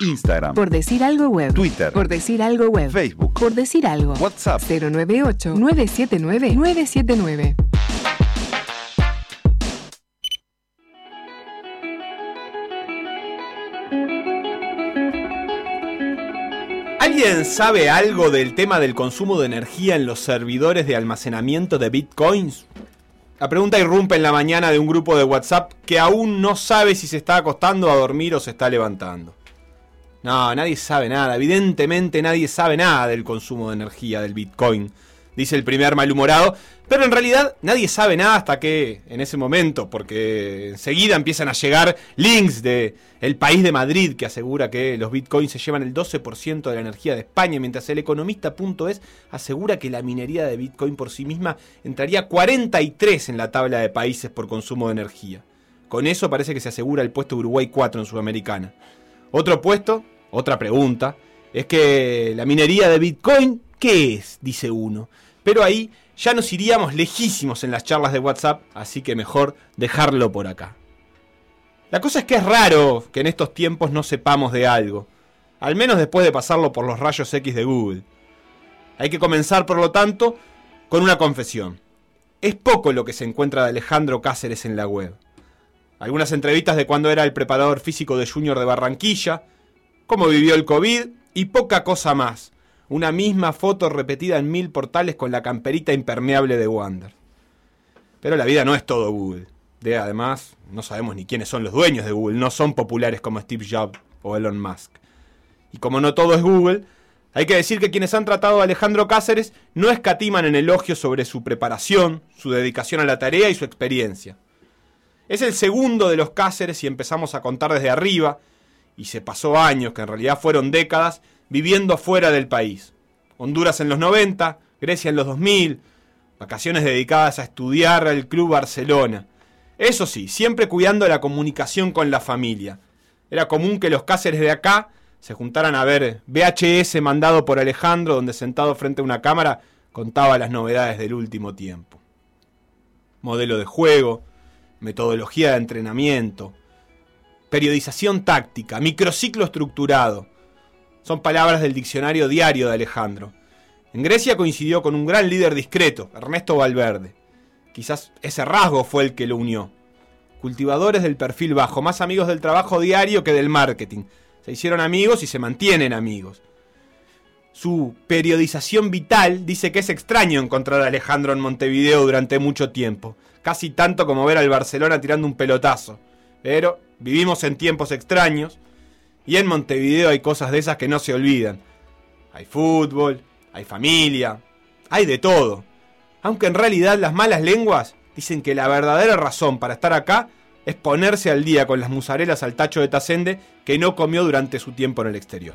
Instagram, Por decir algo web. Twitter, Por decir algo web. Facebook, Por decir algo. WhatsApp. 098-979-979. ¿Alguien sabe algo del tema del consumo de energía en los servidores de almacenamiento de bitcoins? La pregunta irrumpe en la mañana de un grupo de WhatsApp que aún no sabe si se está acostando a dormir o se está levantando. No, nadie sabe nada. Evidentemente nadie sabe nada del consumo de energía del Bitcoin, dice el primer malhumorado. Pero en realidad nadie sabe nada hasta que en ese momento, porque enseguida empiezan a llegar links de el país de Madrid que asegura que los bitcoins se llevan el 12% de la energía de España, mientras el economista.es asegura que la minería de bitcoin por sí misma entraría 43 en la tabla de países por consumo de energía. Con eso parece que se asegura el puesto Uruguay 4 en Sudamericana. Otro puesto, otra pregunta, es que la minería de Bitcoin, ¿qué es? Dice uno. Pero ahí ya nos iríamos lejísimos en las charlas de WhatsApp, así que mejor dejarlo por acá. La cosa es que es raro que en estos tiempos no sepamos de algo, al menos después de pasarlo por los rayos X de Google. Hay que comenzar, por lo tanto, con una confesión. Es poco lo que se encuentra de Alejandro Cáceres en la web algunas entrevistas de cuando era el preparador físico de Junior de Barranquilla, cómo vivió el COVID y poca cosa más. Una misma foto repetida en mil portales con la camperita impermeable de Wander. Pero la vida no es todo Google. De además, no sabemos ni quiénes son los dueños de Google, no son populares como Steve Jobs o Elon Musk. Y como no todo es Google, hay que decir que quienes han tratado a Alejandro Cáceres no escatiman en elogios sobre su preparación, su dedicación a la tarea y su experiencia. Es el segundo de los Cáceres y empezamos a contar desde arriba, y se pasó años, que en realidad fueron décadas, viviendo fuera del país. Honduras en los 90, Grecia en los 2000, vacaciones dedicadas a estudiar al Club Barcelona. Eso sí, siempre cuidando la comunicación con la familia. Era común que los Cáceres de acá se juntaran a ver VHS mandado por Alejandro, donde sentado frente a una cámara contaba las novedades del último tiempo. Modelo de juego, metodología de entrenamiento, periodización táctica, microciclo estructurado. Son palabras del diccionario diario de Alejandro. En Grecia coincidió con un gran líder discreto, Ernesto Valverde. Quizás ese rasgo fue el que lo unió. Cultivadores del perfil bajo, más amigos del trabajo diario que del marketing. Se hicieron amigos y se mantienen amigos. Su periodización vital dice que es extraño encontrar a Alejandro en Montevideo durante mucho tiempo casi tanto como ver al Barcelona tirando un pelotazo. Pero vivimos en tiempos extraños y en Montevideo hay cosas de esas que no se olvidan. Hay fútbol, hay familia, hay de todo. Aunque en realidad las malas lenguas dicen que la verdadera razón para estar acá es ponerse al día con las musarelas al tacho de Tacende que no comió durante su tiempo en el exterior.